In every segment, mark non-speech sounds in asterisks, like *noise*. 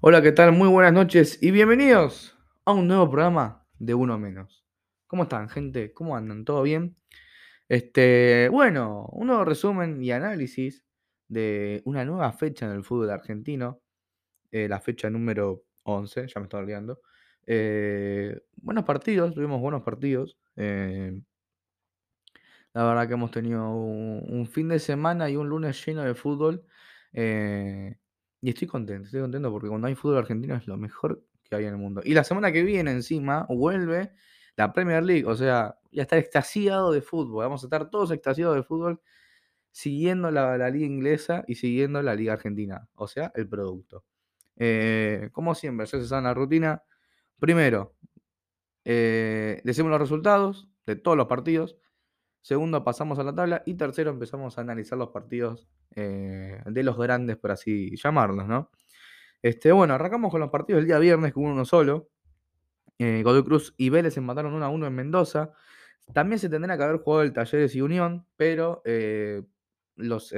Hola, ¿qué tal? Muy buenas noches y bienvenidos a un nuevo programa de Uno Menos. ¿Cómo están, gente? ¿Cómo andan? ¿Todo bien? Este, bueno, un nuevo resumen y análisis de una nueva fecha en el fútbol argentino, eh, la fecha número 11, ya me estaba olvidando. Eh, buenos partidos, tuvimos buenos partidos. eh, la verdad que hemos tenido un, fin de semana y un lunes lleno de fútbol. Y estoy contento, estoy contento porque cuando hay fútbol argentino es lo mejor que hay en el mundo. Y la semana que viene encima vuelve la Premier League. O sea, ya estar extasiado de fútbol. Vamos a estar todos extasiados de fútbol siguiendo la, la liga inglesa y siguiendo la liga argentina. O sea, el producto. Eh, como siempre, ya se sabe la rutina. Primero, eh, decimos los resultados de todos los partidos. Segundo, pasamos a la tabla. Y tercero, empezamos a analizar los partidos eh, de los grandes, por así llamarlos, ¿no? Este, bueno, arrancamos con los partidos del día viernes, con uno solo. Eh, Godoy Cruz y Vélez empataron 1 a 1 en Mendoza. También se tendría que haber jugado el Talleres y Unión, pero eh, los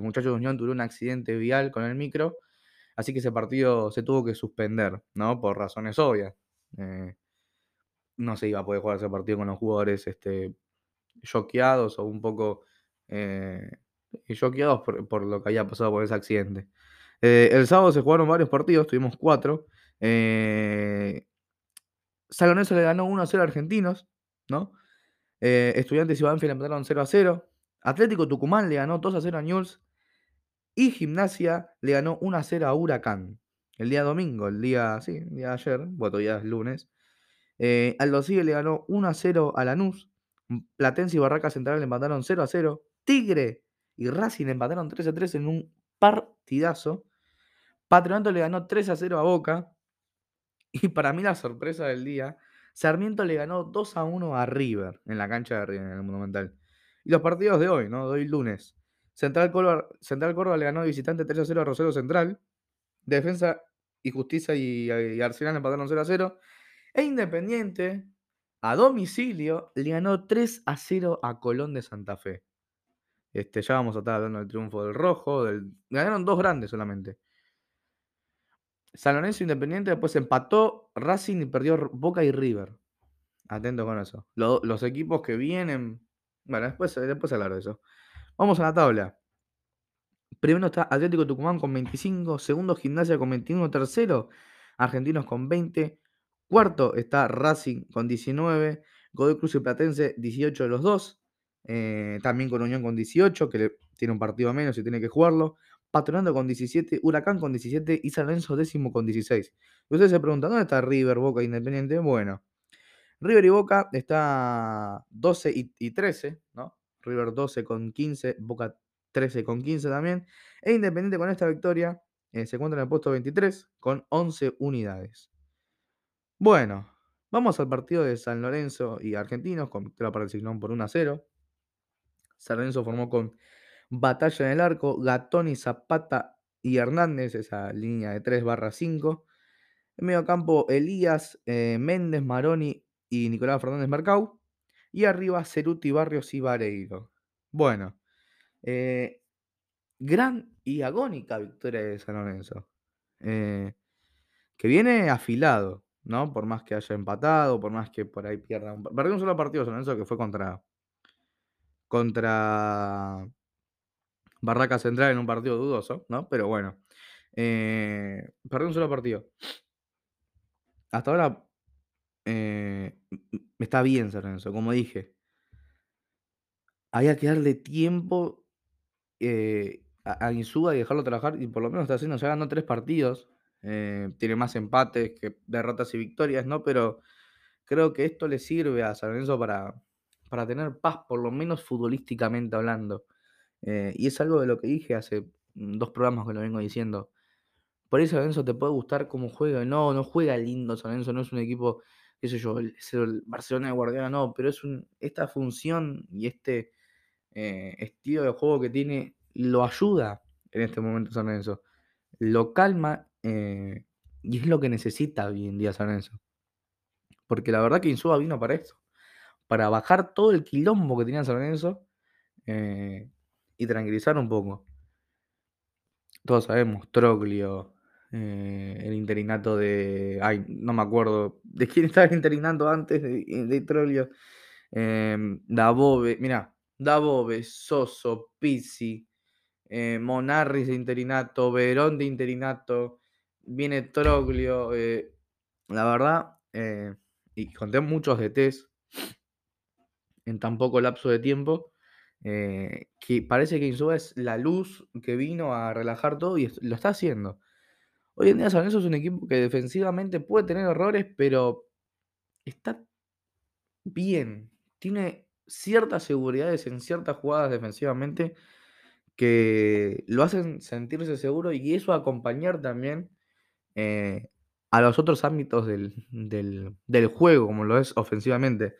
muchachos de Unión tuvieron un accidente vial con el micro, así que ese partido se tuvo que suspender, ¿no? Por razones obvias. No se iba a poder jugar ese partido con los jugadores este, choqueados o un poco eh, choqueados por, por lo que había pasado por ese accidente. Eh, el sábado se jugaron varios partidos, tuvimos cuatro. Eh, le ganó 1 a 0 a Argentinos, ¿no? Eh, Estudiantes y Banfield empataron 0 a 0. Atlético Tucumán le ganó 2 a 0 a Newell's. Y Gimnasia le ganó 1 a 0 a Huracán. El día domingo, el día, sí, el día de ayer, bueno, todavía es lunes. Eh, Aldo Civi le ganó 1 a 0 a Lanús. Platense y Barraca Central empataron 0 a 0. Tigre y Racing empataron 3 a 3 en un partidazo. Patronato le ganó 3 a 0 a Boca. Y para mí la sorpresa del día, Sarmiento le ganó 2 a 1 a River en la cancha de River, en el Monumental. Y los partidos de hoy, ¿no? De hoy lunes. Central Córdoba, le ganó visitante 3 a 0 a Rosario Central. Defensa y Justicia y, y Arsenal empataron 0 a 0. E Independiente, a domicilio, le ganó 3 a 0 a Colón de Santa Fe. Este, ya vamos a estar hablando del triunfo del Rojo. Ganaron dos grandes solamente. San Lorenzo Independiente después empató Racing y perdió Boca y River. Atento con eso. Lo- los equipos que vienen. Bueno, después, después hablar de eso. Vamos a la tabla. Primero está Atlético Tucumán con 25. Segundo, Gimnasia con 21. Tercero, Argentinos con 20. Cuarto está Racing con 19. Godoy Cruz y Platense 18 de los dos. Eh, también con Unión con 18, que le- tiene un partido menos y tiene que jugarlo. Patronato con 17, Huracán con 17 y San Lorenzo décimo con 16. Y ustedes se preguntan, ¿dónde está River, Boca Independiente? Bueno, River y Boca está 12 y, y 13, ¿no? River 12 con 15, Boca 13 con 15 también. E Independiente con esta victoria eh, se encuentra en el puesto 23 con 11 unidades. Bueno, vamos al partido de San Lorenzo y Argentinos con victoria para el Ciclón por 1 a 0. San Lorenzo formó con Batalla en el arco, Gatoni, Zapata y Hernández, esa línea de 3 barra 5. En medio campo, Elías, eh, Méndez, Maroni y Nicolás Fernández Mercau. Y arriba, Ceruti, Barrios y Vareiro. Bueno, eh, gran y agónica victoria de San Lorenzo. eh, que viene afilado, ¿no? Por más que haya empatado, por más que por ahí pierda un... Perdió un solo partido San Lorenzo que fue contra... Contra Barraca Central en un partido dudoso, ¿no? Pero bueno. Eh, perdió un solo partido. Hasta ahora eh, está bien San Lorenzo, como dije. Había que darle tiempo eh, a, a Insúa y dejarlo trabajar. Y por lo menos está haciendo, ya ganó tres partidos. Eh, tiene más empates que derrotas y victorias, ¿no? Pero creo que esto le sirve a San Lorenzo para, para tener paz, por lo menos futbolísticamente hablando. Eh, y es algo de lo que dije hace mm, dos programas que lo vengo diciendo. Por ahí San Lorenzo te puede gustar cómo juega. No, no juega lindo San Lorenzo, no es un equipo, qué sé yo, Barcelona de Guardiola, no, pero es un, esta función y este eh, estilo de juego que tiene lo ayuda en este momento San Lorenzo. Lo calma eh, y es lo que necesita hoy en día San Lorenzo. Porque la verdad que Insúa vino para esto, para bajar todo el quilombo que tenía San Lorenzo eh, y tranquilizar un poco. Todos sabemos, Troglio, eh, el interinato de. Ay, no me acuerdo. ¿De quién *laughs* estaba interinando antes de, de Trollio? Eh, Dabove, mira, Dabove, Soso, Pizzi, eh, Monarris de interinato, Verón de interinato, viene Troglio. Eh, la verdad, eh, y conté muchos DTs en tan poco lapso de tiempo. eh, que parece que Insúa es la luz que vino a relajar todo y lo está haciendo. Hoy en día San Lorenzo es un equipo que defensivamente puede tener errores, pero está bien. Tiene ciertas seguridades en ciertas jugadas defensivamente que lo hacen sentirse seguro y eso acompañar también eh, a los otros ámbitos del, del- juego, como lo es ofensivamente.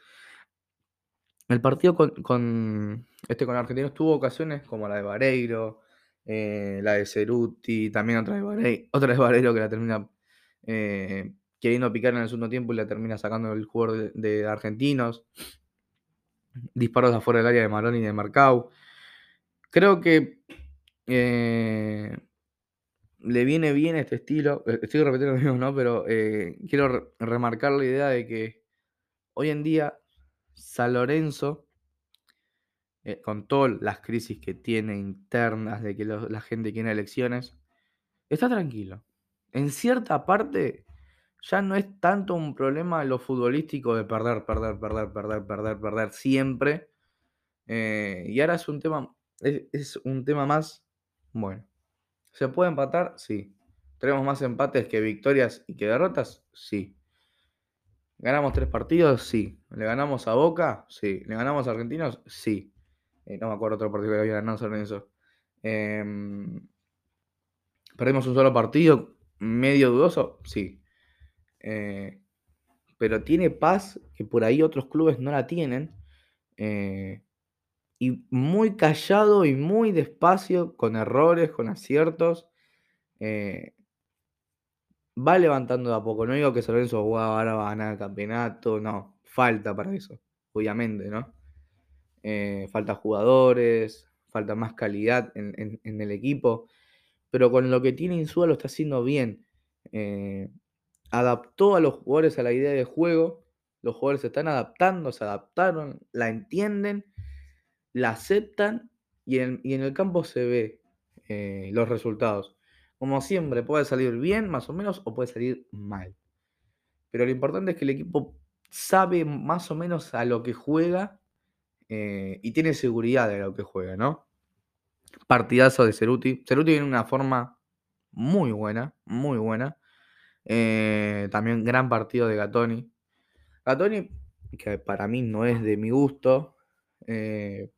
El partido con, este, con Argentinos tuvo ocasiones como la de Vareiro, eh, la de Ceruti, también otra de Vareiro, otra de Vareiro que la termina eh, queriendo picar en el segundo tiempo y la termina sacando el jugador de, Argentinos. Disparos afuera del área de Maroni y de Marcau. Creo que eh, le viene bien este estilo. Eh, Estoy repitiendo lo mismo, ¿no? Pero eh, quiero re- remarcar la idea de que hoy en día San Lorenzo, eh, con todas las crisis que tiene internas, de que la gente quiere elecciones, está tranquilo. En cierta parte ya no es tanto un problema lo futbolístico de perder, perder, perder, perder, perder, perder siempre. y ahora es un tema, es un tema más, bueno, ¿se puede empatar? Sí. ¿Tenemos más empates que victorias y que derrotas? Sí. ¿Ganamos tres partidos? Sí. ¿Le ganamos a Boca? Sí. ¿Le ganamos a Argentinos? Sí. Eh, no me acuerdo otro partido que había ganado San Lorenzo. Em, ¿Perdimos un solo partido? ¿Medio dudoso? Sí. Eh, pero tiene paz que por ahí otros clubes no la tienen. eh, y muy callado y muy despacio, con errores, con aciertos. eh, va levantando de a poco. No digo que San Lorenzo "Guau, ahora va a ganar campeonato. No, falta para eso, obviamente, ¿no? Eh, falta jugadores, falta más calidad en, en- en el equipo. Pero con lo que tiene Insúa lo está haciendo bien. Eh, adaptó a los jugadores a la idea de juego. Los jugadores se están adaptando, se adaptaron, la entienden, la aceptan y en, y en el campo se ve eh, los resultados. Como siempre, puede salir bien, más o menos, o puede salir mal. Pero lo importante es que el equipo sabe más o menos a lo que juega eh, y tiene seguridad de lo que juega, ¿no? Partidazo de Ceruti. Ceruti tiene una forma muy buena, muy buena. Eh, también gran partido de Gatoni. Gatoni, que para mí no es de mi gusto, eh,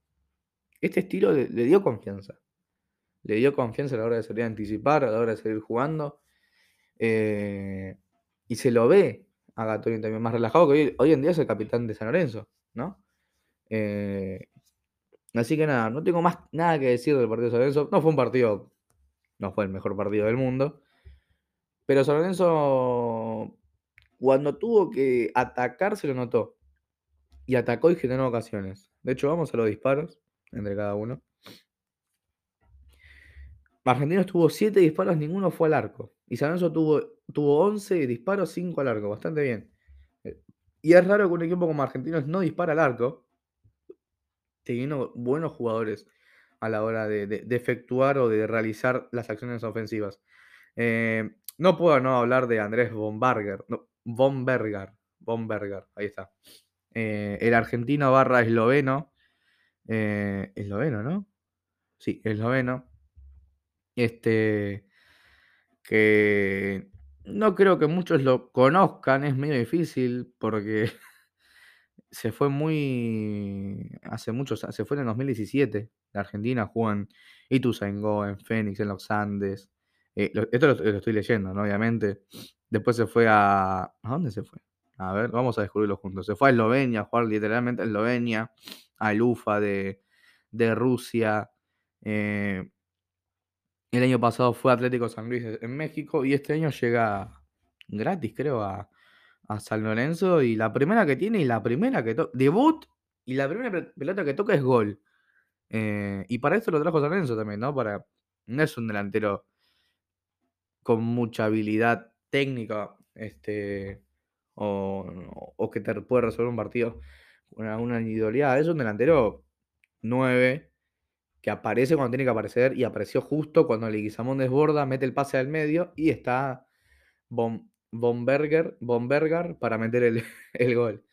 este estilo le, dio confianza. Le dio confianza a la hora de salir a anticipar, a la hora de seguir jugando. eh, y se lo ve a Gatoni también más relajado, que hoy, hoy en día es el capitán de San Lorenzo, ¿no? Eh, así que nada, no tengo más nada que decir del partido de San Lorenzo. No fue un partido, no fue el mejor partido del mundo. Pero San Lorenzo, cuando tuvo que atacar, se lo notó. Y atacó y generó ocasiones. De hecho, vamos a los disparos entre cada uno. Argentinos tuvo 7 disparos, ninguno fue al arco. Y San Lorenzo tuvo, tuvo 11 disparos, 5 al arco. Bastante bien. Eh, Y es raro que un equipo como Argentinos no dispara al arco, teniendo buenos jugadores a la hora de, de- efectuar o de realizar las acciones ofensivas. Eh, no puedo no hablar de Andrés Bomberger. No, Bomberger. Bomberger, ahí está. Eh, el argentino barra esloveno. Eh, esloveno, ¿no? Sí, esloveno. Este. Que no creo que muchos lo conozcan, es medio difícil porque *laughs* se fue muy. Hace muchos Se fue en el 2017 de Argentina, jugó en Ituzaingó, en Fénix, en los Andes. Eh, esto lo, lo estoy leyendo, ¿no? Obviamente. Después se fue a. ¿A dónde se fue? A ver, vamos a descubrirlo juntos. Se fue a Eslovenia, a jugar literalmente a Eslovenia, a Lufa de, de Rusia. eh, el año pasado fue Atlético San Luis en México y este año llega gratis, creo, a, a San Lorenzo. Y la primera que tiene y la primera que toca. Debut y la primera pe- pelota que toca es gol. Eh, y para esto lo trajo San Lorenzo también, ¿no? Para, no es un delantero con mucha habilidad técnica, este, o, que te puede resolver un partido una individualidad. Es un delantero 9 que aparece cuando tiene que aparecer y apareció justo cuando Leguizamón desborda, mete el pase al medio y está Bomberger, para meter *laughs* el, gol.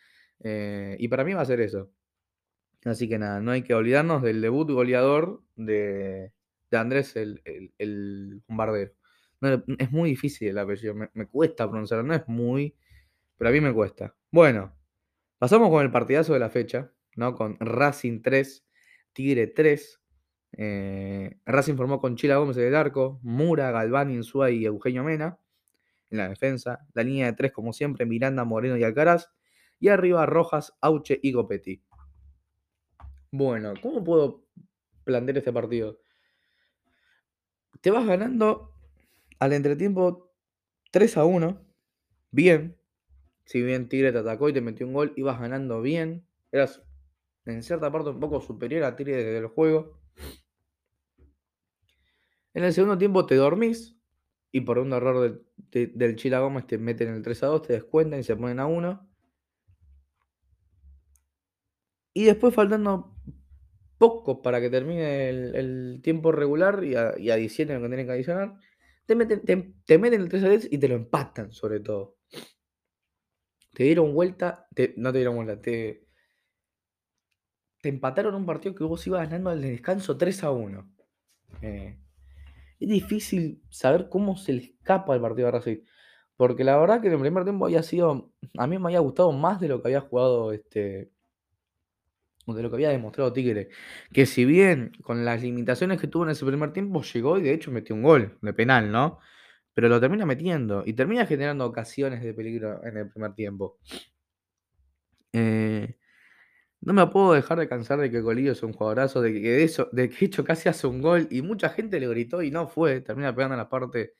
Eh, y para mí va a ser eso. Así que nada, no hay que olvidarnos del debut goleador de, Andrés el, bombardero. es muy difícil el apellido, me, me cuesta pronunciarlo, no es muy, pero a mí me cuesta. Bueno, pasamos con el partidazo de la fecha, ¿no? Con Racing 3, Tigre 3. Eh, Racing formó con Chila Gómez en el arco, Mura, Galván, Insúa y Eugenio Mena en la defensa. La línea de tres, como siempre, Miranda, Moreno y Alcaraz. Y arriba Rojas, Auche y Gopetti. Bueno, ¿cómo puedo plantear este partido? Te vas ganando al entretiempo 3 a 1. Bien, si bien Tigre te atacó y te metió un gol, ibas ganando bien. Eras en cierta parte un poco superior a Tigre desde el juego. En el segundo tiempo te dormís y por un error del Chila Gómez te meten el 3 a 2, te descuentan y se ponen a 1. Y después faltando poco para que termine el, tiempo regular y, a, y lo que tienen que adicionar, te meten, te, meten el 3 a 10 y te lo empatan sobre todo te dieron vuelta, no te dieron vuelta, te, te empataron un partido que vos ibas ganando al descanso 3 a 1. Eh, es difícil saber cómo se le escapa el partido de Racing. Porque la verdad que en el primer tiempo había sido. A mí me había gustado más de lo que había jugado este. De lo que había demostrado Tigre. Que si bien con las limitaciones que tuvo en ese primer tiempo, llegó y de hecho metió un gol de penal, ¿no? Pero lo termina metiendo y termina generando ocasiones de peligro en el primer tiempo. Eh, no me puedo dejar de cansar de que Colillo es un jugadorazo, de que de eso, de que hecho casi hace un gol y mucha gente le gritó y no fue, termina pegando en la parte,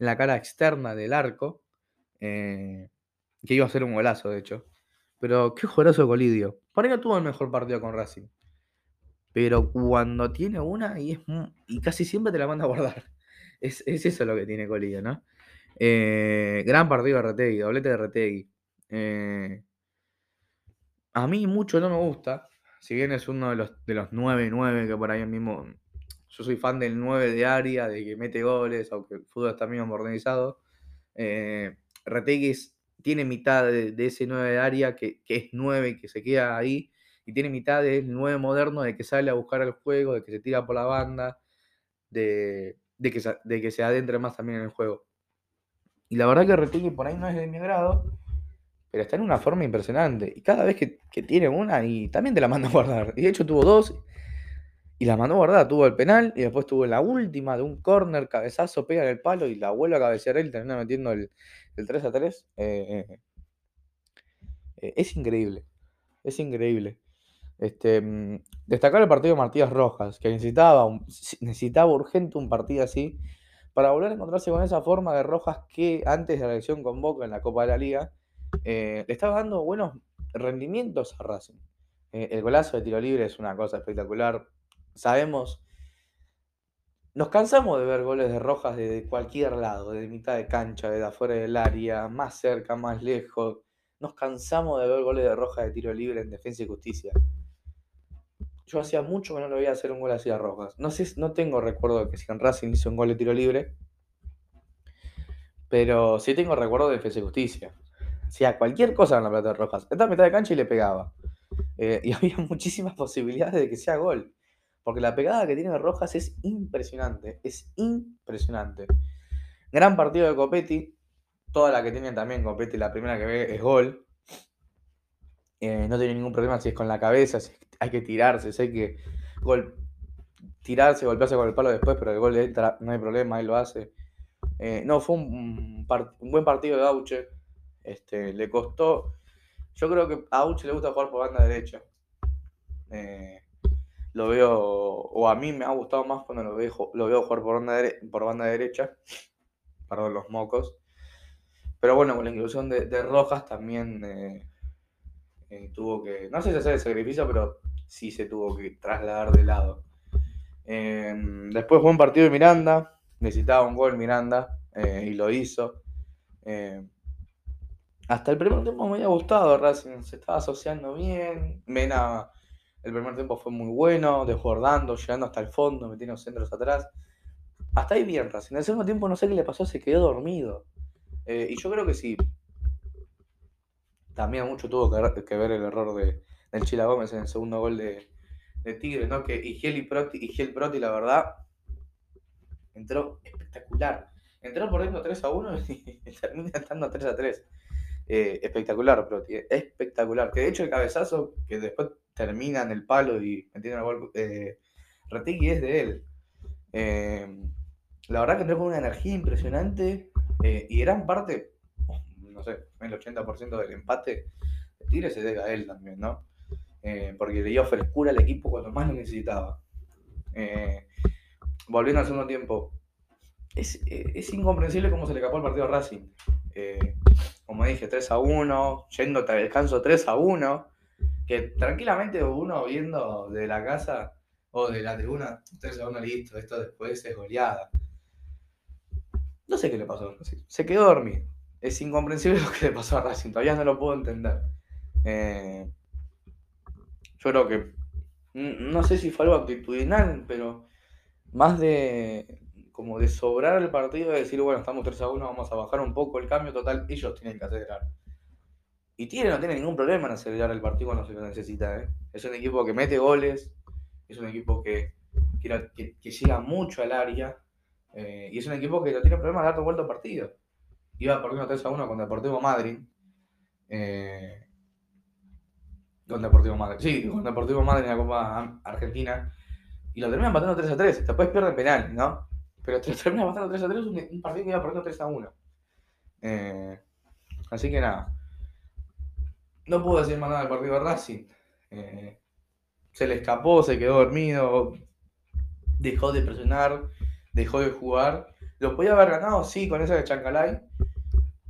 en la cara externa del arco, eh, que iba a ser un golazo de hecho. Pero qué jugadorazo de Colidio. Para mí no tuvo el mejor partido con Racing. Pero cuando tiene una y, es, y casi siempre te la manda a guardar. Es, eso lo que tiene Colillo, ¿no? Eh, gran partido de Retegui, doblete de Retegui. Eh, a mí mucho no me gusta, si bien es uno de los, de los 9-9 que por ahí mismo. Yo soy fan del 9 de área, de que mete goles, aunque el fútbol está mismo organizado. Eh, Retegui tiene mitad de, ese 9 de área que, que, es 9 que se queda ahí, y tiene mitad del 9 moderno de que sale a buscar el juego, de que se tira por la banda, de, de que, se, de que se adentre más también en el juego. Y la verdad que Retegui por ahí no es de mi agrado, pero está en una forma impresionante. Y cada vez que, tiene una, y también te la manda a guardar. Y de hecho tuvo dos, y la mandó a guardar. Tuvo el penal, y después tuvo la última de un corner, cabezazo, pega en el palo, y la vuelve a cabecear él, termina metiendo el, 3 a 3. Eh, eh, eh, es increíble. Es increíble. Este, mm, destacar el partido de Martínez Rojas, que necesitaba, necesitaba urgente un partido así para volver a encontrarse con esa forma de Rojas que antes de la elección con Boca en la Copa de la Liga eh, le estaba dando buenos rendimientos a Racing. Eh, el golazo de tiro libre es una cosa espectacular. Sabemos, nos cansamos de ver goles de Rojas desde cualquier lado, desde mitad de cancha, desde afuera del área, más cerca, más lejos. Nos cansamos de ver goles de Rojas de tiro libre en defensa y justicia. Yo hacía mucho que no lo veía hacer un gol así a Rojas. No sé, no tengo recuerdo de que si en Racing hizo un gol de tiro libre. Pero sí tengo recuerdo de Defensa Justicia. Hacía cualquier cosa en la plata de Rojas. Estaba en mitad de cancha y le pegaba. Eh, *laughs* y había muchísimas posibilidades de que sea gol. Porque la pegada que tiene Rojas es impresionante. Es impresionante. Gran partido de Copetti. Toda la que tiene también Copetti, la primera que ve es gol. Eh, no tiene ningún problema si es con la cabeza, si hay que tirarse, sé que gol, tirarse, golpearse con el palo después, pero el gol entra, no hay problema, él lo hace. Eh, no, fue un, buen partido de Auche. Este, le costó. Yo creo que a Auche le gusta jugar por banda derecha. Eh, lo veo, o a mí me ha gustado más cuando lo veo, lo veo jugar por banda, por banda derecha. Perdón, los mocos. Pero bueno, con la inclusión de, Rojas también eh, tuvo que, no sé si hacer el sacrificio, pero sí se tuvo que trasladar de lado. Em, después fue un partido de Miranda, necesitaba un gol Miranda. eh, y lo hizo. Eh, hasta el primer tiempo me había gustado Racing, se estaba asociando bien. Mena, el primer tiempo fue muy bueno, desbordando, llegando hasta el fondo, metiendo centros atrás. Hasta ahí bien Racing. En el segundo tiempo no sé qué le pasó, se quedó dormido. y yo creo que sí. También mucho tuvo que ver el error de, del Chila Gómez en el segundo gol de, de Tigre, ¿no? Que Igel y Proti, Proti, la verdad, entró espectacular. Entró por dentro 3 a 1 *laughs* y termina estando 3 a 3. Eh, espectacular, Proti, eh, espectacular. Que de hecho el cabezazo que después termina en el palo y metiendo el gol eh, es de él. Eh, la verdad que entró con una energía impresionante y gran parte, no sé, el 80% del empate de Tigre se debe a él también, ¿no? Eh, porque le dio frescura al equipo cuando más lo necesitaba. Eh, volviendo al segundo tiempo, es, es, incomprensible cómo se le escapó el partido a Racing. Eh, como dije, 3 a 1, yendo al descanso 3 a 1, que tranquilamente uno viendo de la casa o de la tribuna, 3 a 1 listo, esto después es goleada. No sé qué le pasó se quedó dormido. Es incomprensible *laughs* lo que le pasó a Racing, todavía no lo puedo entender. Eh, yo creo que, no sé si fue algo actitudinal, pero más de como de sobrar el partido, de decir, bueno, estamos 3 a 1, vamos a bajar un poco el cambio, total, ellos tienen que acelerar. Y Tigre no tiene ningún problema en acelerar el partido cuando se lo necesita. ¿eh? Es un equipo que mete goles, es un equipo que, que, llega mucho al área, eh, y es un equipo que no tiene problema de dar vuelta al partido. Iba perdiendo 3 a 1 con Deportivo Madrid. Eh, con Deportivo Madrid. Sí, con Deportivo Madrid en la Copa Argentina. Y lo terminan matando 3 a 3. Después pierden penal, ¿no? Pero te *laughs* terminan matando 3 a 3 un, partido que iba perdiendo 3 a 1. Eh, así que nada. No puedo decir más nada del partido de Racing. Eh, se le escapó, se quedó dormido. Dejó de presionar, dejó de jugar. Lo podía haber ganado, sí, con esa de Chancalay.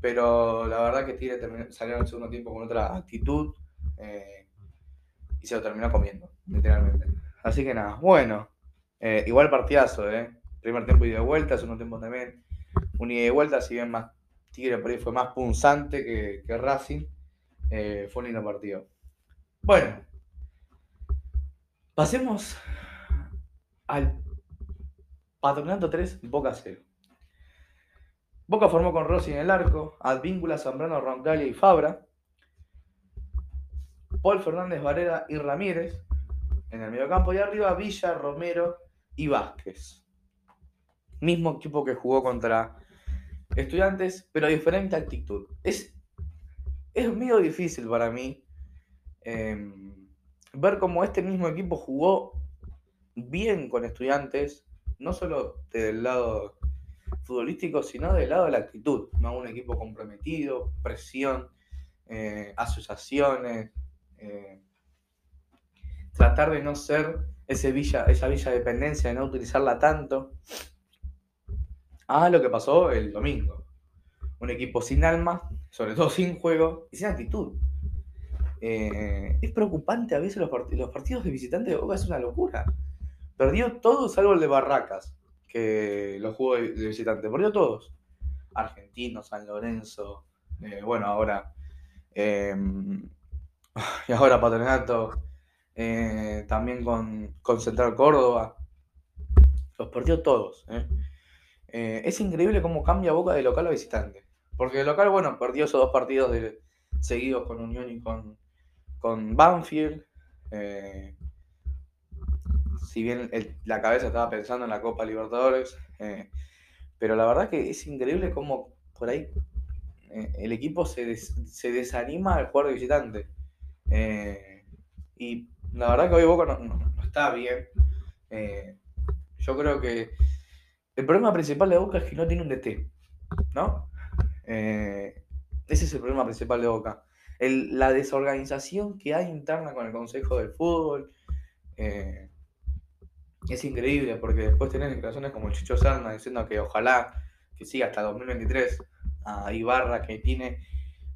Pero la verdad que Tigre salió en segundo tiempo con otra actitud. Eh, y se lo terminó comiendo, literalmente. Así que nada, bueno, eh, igual partidazo, ¿eh? Primer tiempo y de vuelta, segundo tiempo también. Un ida y vuelta, si bien más Tigre por ahí fue más punzante que, que Racing, eh, fue un lindo partido. Bueno, pasemos al Patronato 3, Boca 0. Boca formó con Rossi en el arco, Advíncula, Zambrano, Roncalia y Fabra. Paul Fernández Varela y Ramírez en el mediocampo y arriba Villa, Romero y Vázquez. Mismo equipo que jugó contra Estudiantes, pero diferente actitud. Es, es medio difícil para mí em, ver cómo este mismo equipo jugó bien con Estudiantes, no solo del lado futbolístico, sino del lado de la actitud. ¿no? Un equipo comprometido, presión, eh, asociaciones, eh, tratar de no ser ese villa, esa villa dependencia, de no utilizarla tanto. Ah, lo que pasó el domingo. Un equipo sin alma, sobre todo sin juego y sin actitud. Eh, es preocupante a veces los, los partidos de visitante de Boca, es una locura. Perdió todos salvo el de Barracas, que lo jugó de, visitante. Perdió todos. Argentino, San Lorenzo, eh, bueno, ahora *sighs* y ahora Patronato, eh, también con, Central Córdoba. Los perdió todos. ¿eh? Eh, es increíble cómo cambia Boca de local a visitante. Porque el local, bueno, perdió esos dos partidos seguidos con Unión y con, con Banfield. si bien la cabeza estaba pensando en la Copa Libertadores. pero la verdad que es increíble cómo por ahí el equipo se, se desanima al jugar de visitante. Eh, y la verdad que hoy Boca no, está bien. Eh, yo creo que el problema principal de Boca es que no tiene un DT, ¿no? Eh, ese es el problema principal de Boca. la desorganización que hay interna con el Consejo del Fútbol es increíble porque después tenés declaraciones como el Chicho Serna diciendo que ojalá que siga hasta 2023 a Ibarra que tiene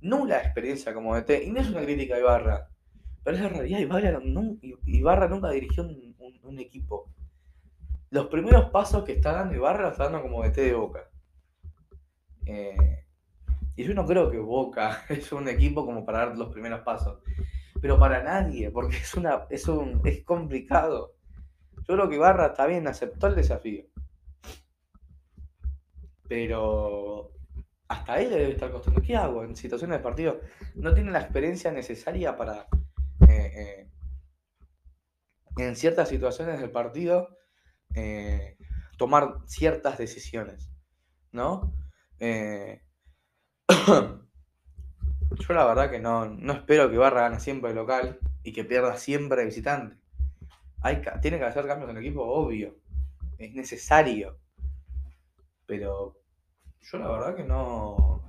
nula experiencia como DT, y no es una crítica a Ibarra, pero es la realidad, Ibarra, nunca dirigió un, equipo. Los primeros pasos que está dando Ibarra los está dando como DT de Boca. Eh, y yo no creo que Boca *laughs* es un equipo como para dar los primeros pasos. Pero para nadie, porque es, una, es, un, es complicado. Yo creo que Ibarra está bien, aceptó el desafío. Pero hasta él le debe estar costando. ¿Qué hago en situaciones de partido? No tiene la experiencia necesaria para, eh, eh, en ciertas situaciones del partido, eh, tomar ciertas decisiones. ¿No? *clears throat* Yo la verdad que no, no espero que Barra gane siempre de local y que pierda siempre de visitante. Tiene que hacer cambios en el equipo, obvio. Es necesario. Pero yo la verdad que no,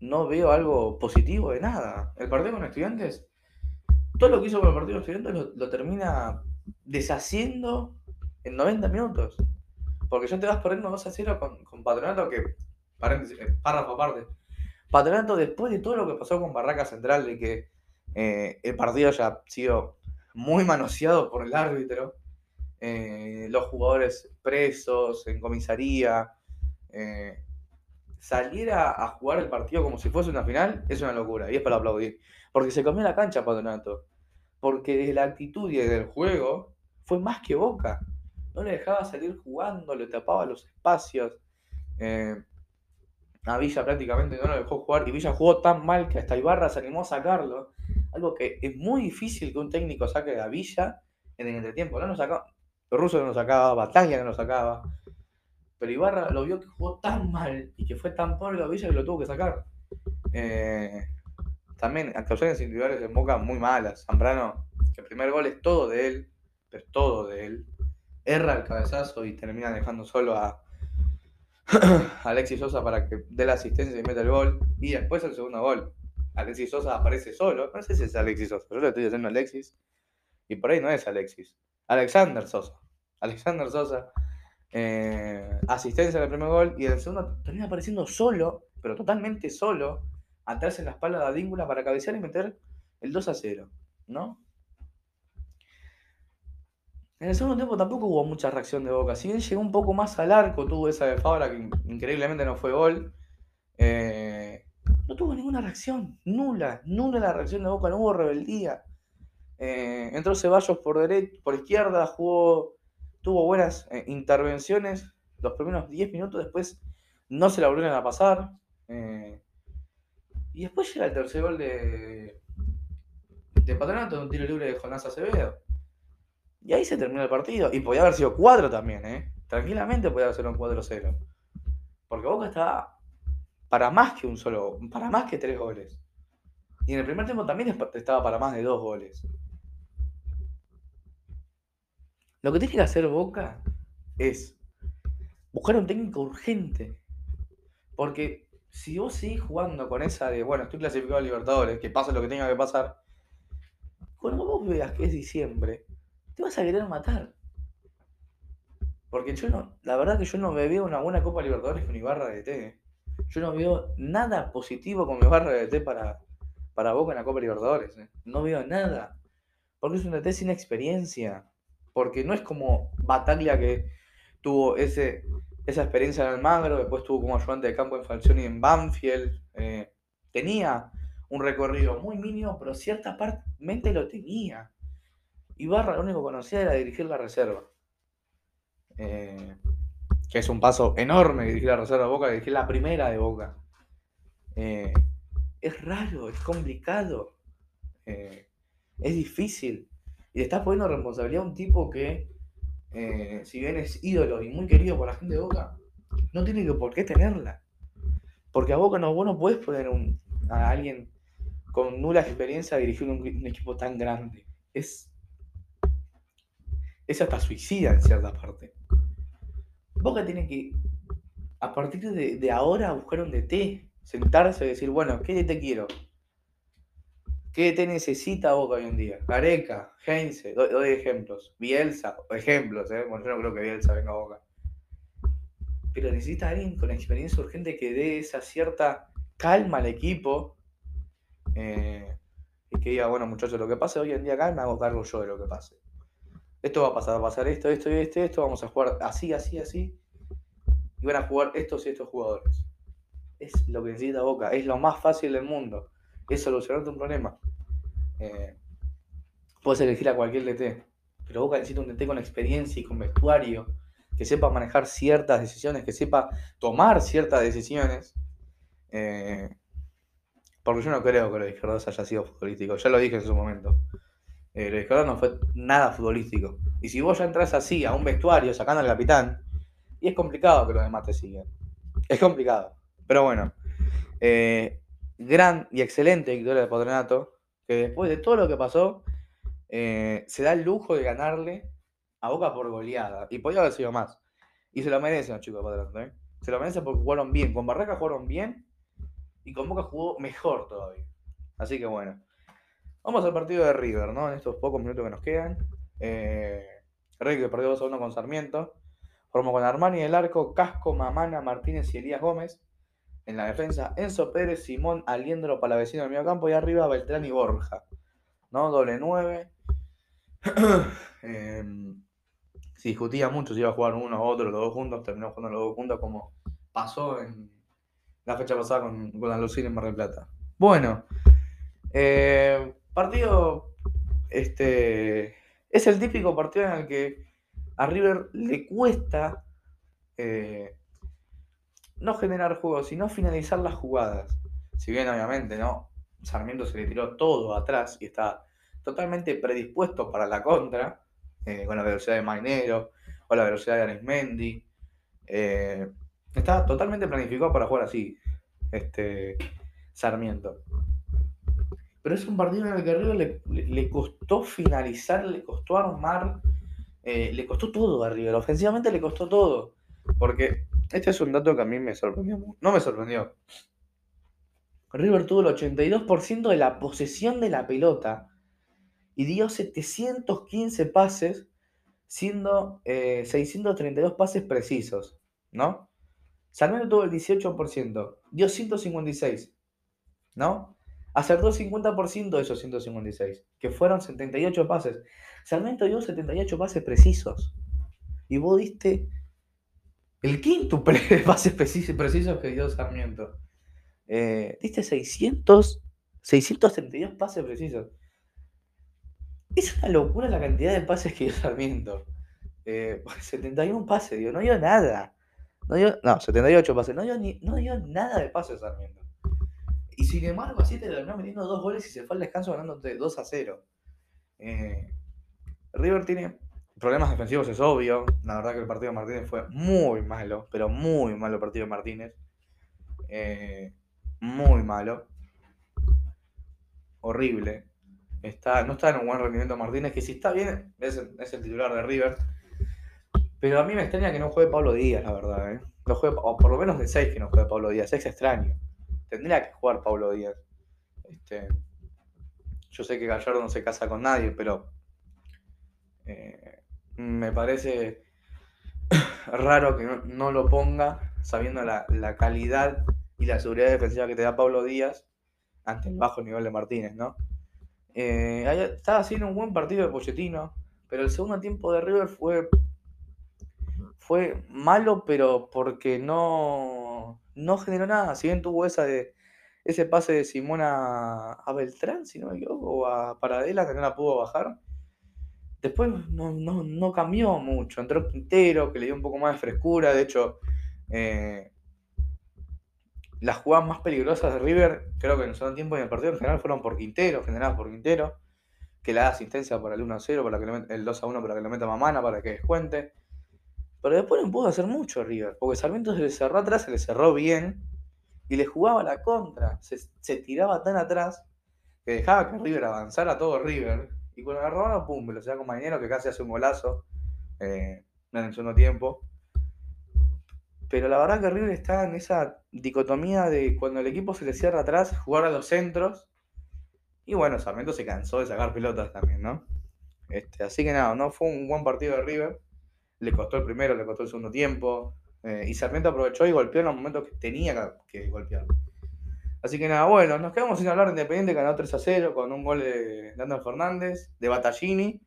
no veo algo positivo de nada. El partido con estudiantes, todo lo que hizo con el partido con estudiantes lo, termina deshaciendo en 90 minutos. Porque ya te vas perdiendo 2 a 0 con, con Patronato, que, paréntesis, eh, párrafo aparte. Patronato, después de todo lo que pasó con Barraca Central, de que eh, el partido haya sido muy manoseado por el árbitro, eh, los jugadores presos en comisaría, eh, salir a, jugar el partido como si fuese una final es una locura y es para aplaudir. Porque se comió la cancha Patronato. Porque desde la actitud y desde el juego fue más que Boca. No le dejaba salir jugando, le tapaba los espacios. Eh, a Villa prácticamente no lo dejó jugar y Villa jugó tan mal que hasta Ibarra se animó a sacarlo. Algo que es muy difícil que un técnico saque a Villa en el entretiempo. No lo sacaba, Russo no lo sacaba, Batalla no lo sacaba. Pero Ibarra lo vio que jugó tan mal y que fue tan pobre la Villa que lo tuvo que sacar. Eh, también actuaciones individuales en Boca muy malas. Zambrano, que el primer gol es todo de él, pero todo de él. Erra el cabezazo y termina dejando solo a *clears throat* Alexis Sosa para que dé la asistencia y meta el gol. Y después el segundo gol. Alexis Sosa aparece solo. No sé si es Alexis Sosa. Yo le estoy diciendo Alexis. Y por ahí no es Alexis. Alexander Sosa. Alexander Sosa eh, asistencia en el primer gol y en el segundo termina apareciendo solo, pero totalmente solo, atrás en la espalda de Adíngula para cabecear y meter el 2 a 0, ¿no? En el segundo tiempo tampoco hubo mucha reacción de Boca. Si bien llegó un poco más al arco, tuvo esa de Fabra que increíblemente no fue gol. Eh, no tuvo ninguna reacción. Nula. Nula la reacción de Boca. No hubo rebeldía. Eh, entró Ceballos por, derecha, por izquierda, jugó tuvo buenas eh, intervenciones los primeros 10 minutos, después no se la volvieron a pasar. Eh, y después llega el tercer gol de, de Patronato, un tiro libre de Jonás Acevedo. Y ahí se terminó el partido. Y podía haber sido 4 también, ¿eh? Tranquilamente podía haber sido un 4-0. Porque Boca estaba para más que un solo, para más que 3 goles. Y en el primer tiempo también estaba para más de 2 goles. Lo que tiene que hacer Boca es buscar un técnico urgente. Porque si vos seguís jugando con esa de, bueno, estoy clasificado a Libertadores, que pase lo que tenga que pasar, cuando vos veas que es diciembre, te vas a querer matar. Porque yo no, la verdad que yo no me veo una buena Copa Libertadores con Ibarra de T. Yo no veo nada positivo con Ibarra de T para, para Boca en la Copa Libertadores. ¿eh? No veo nada. Porque es un DT sin experiencia porque no es como Bataglia que tuvo ese, esa experiencia en Almagro, después tuvo como ayudante de campo en Falcioni en Banfield. Eh, tenía un recorrido muy mínimo, pero cierta parte lo tenía. Ibarra lo único que conocía era dirigir la reserva. Eh, que es un paso enorme dirigir la reserva de Boca, dirigir la primera de Boca. Eh, es raro, es complicado, es difícil. Y le estás poniendo responsabilidad a un tipo que, eh, si bien es ídolo y muy querido por la gente de Boca, no tiene que por qué tenerla. Porque a Boca no, vos no podés poner a alguien con nula experiencia a dirigir un, equipo tan grande. Es, es hasta suicida en cierta parte. Boca tiene que, a partir de, de ahora, buscar un DT, sentarse y decir, bueno, ¿qué DT quiero? ¿Qué te necesita Boca hoy en día? Gareca, Heinze, doy, ejemplos. Bielsa, ejemplos, ¿eh? Bueno, yo no creo que Bielsa venga a Boca. Pero necesita alguien con experiencia urgente que dé esa cierta calma al equipo. Eh, y que diga, bueno, muchachos, lo que pase hoy en día acá me hago cargo yo de lo que pase. Esto va a pasar, va a pasar esto, esto y esto, esto, vamos a jugar así, así, así. Y van a jugar estos y estos jugadores. es lo que necesita Boca, es lo más fácil del mundo, es solucionarte un problema. Eh, puedes elegir a cualquier DT, pero Boca necesita un DT con experiencia y con vestuario, que sepa manejar ciertas decisiones, que sepa tomar ciertas decisiones. Eh, porque yo no creo que los izquierdos haya sido futbolístico, ya lo dije en su momento. Eh, los izquierdos no fue nada futbolístico. Y si vos ya entras así a un vestuario sacando al capitán, y es complicado que los demás te sigan. Es complicado. Pero bueno, eh, gran y excelente victoria de Patronato, que después de todo lo que pasó, eh, se da el lujo de ganarle a Boca por goleada. Y podía haber sido más. Y se lo merecen los chicos de Patronato. Se lo merecen porque jugaron bien. Con Barraca jugaron bien y con Boca jugó mejor todavía. Así que bueno. Vamos al partido de River, ¿no? En estos pocos minutos que nos quedan. Eh, River perdió 2 a 1 con Sarmiento. Formó con Armani en el arco, Casco, Mamana, Martínez y Elías Gómez. En la defensa, Enzo Pérez, Simón, Aliendro, Palavecino del medio campo y arriba Beltrán y Borja. ¿No? Doble 9. *clears throat* Em, se discutía mucho si iba a jugar uno u otro, los dos juntos. Terminó jugando los dos juntos como pasó en la fecha pasada con, con en Mar del Plata. Bueno, eh, partido, este, es el típico partido en el que a River le cuesta eh, no generar juegos, sino finalizar las jugadas. Si bien obviamente, ¿no? Sarmiento se le tiró todo atrás y está totalmente predispuesto para la contra, eh, con la velocidad de Mainero, o la velocidad de Arismendi. Eh, está totalmente planificado para jugar así, este Sarmiento. Pero es un partido en el que River le, costó finalizar, le costó armar, eh, le costó todo a River. Ofensivamente le costó todo. Porque este es un dato que a mí me sorprendió. No me sorprendió. River tuvo el 82% de la posesión de la pelota y dio 715 pases, siendo 632 eh, pases precisos, ¿no? Sarmiento tuvo el 18%, dio 156, ¿no? Acertó el 50% de esos 156, que fueron 78 pases. Sarmiento dio 78 pases precisos. Y vos diste el quinto *laughs* de pases precisos que dio Sarmiento. Eh, diste 600, 632 pases precisos. Es una locura la cantidad de pases que dio Sarmiento. 71 eh, *laughs* pases, dio, no dio nada. No, dio, no, 78 pases. No dio, ni, no dio nada de pases Sarmiento. Y sin embargo, así te terminó metiendo dos goles y se fue al descanso ganándote 2 a 0. Eh, River tiene problemas defensivos, es obvio. La verdad que el partido de Martínez fue muy malo, pero muy malo el partido de Martínez. Eh, muy malo. Horrible. Está, no está en un buen rendimiento Martínez, que si está bien, es el titular de River. Pero a mí me extraña que no juegue Pablo Díaz, la verdad. ¿eh? No juegue, o por lo menos de 6 que no juegue Pablo Díaz. Es extraño. Tendría que jugar Pablo Díaz. Este, yo sé que Gallardo no se casa con nadie, pero eh, me parece *coughs* raro que no, lo ponga sabiendo la, calidad y la seguridad defensiva que te da Pablo Díaz ante el bajo nivel de Martínez, ¿no? Eh, estaba haciendo un buen partido de Pochettino, pero el segundo tiempo de River fue fue malo, pero porque no, no generó nada. Si bien tuvo esa de, ese pase de Simón a, Beltrán, si no me equivoco, o a Paradela, que no la pudo bajar. Después no, cambió mucho. Entró Quintero, que le dio un poco más de frescura. De hecho, eh, las jugadas más peligrosas de River, creo que en el segundo tiempo y en el partido en general fueron por Quintero, generadas por Quintero, que le da asistencia para el 1 0, para que le el 2 1 para que le meta Mamana, para que descuente. Pero después no pudo hacer mucho River, porque Sarmiento se le cerró atrás, se le cerró bien y le jugaba la contra. Se, tiraba tan atrás que dejaba que River avanzara todo River. Y cuando agarraba, pum, velocidad con Marinero que casi hace un golazo eh, en el segundo tiempo. Pero la verdad que River está en esa dicotomía de cuando el equipo se le cierra atrás, jugar a los centros. Y bueno, Sarmiento se cansó de sacar pelotas también, ¿no? Este, así que nada, no fue un buen partido de River le costó el primero, le costó el segundo tiempo. Eh, y Sarmiento aprovechó y golpeó en los momentos que tenía que golpear. Así que nada, bueno, nos quedamos sin hablar de Independiente, ganó 3 a 0 con un gol de Leandro Fernández, de Battaglini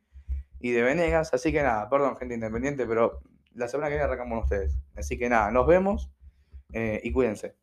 y de Venegas. Así que nada, perdón, gente independiente, pero la semana que viene arrancamos ustedes. Así que nada, nos vemos eh, y cuídense.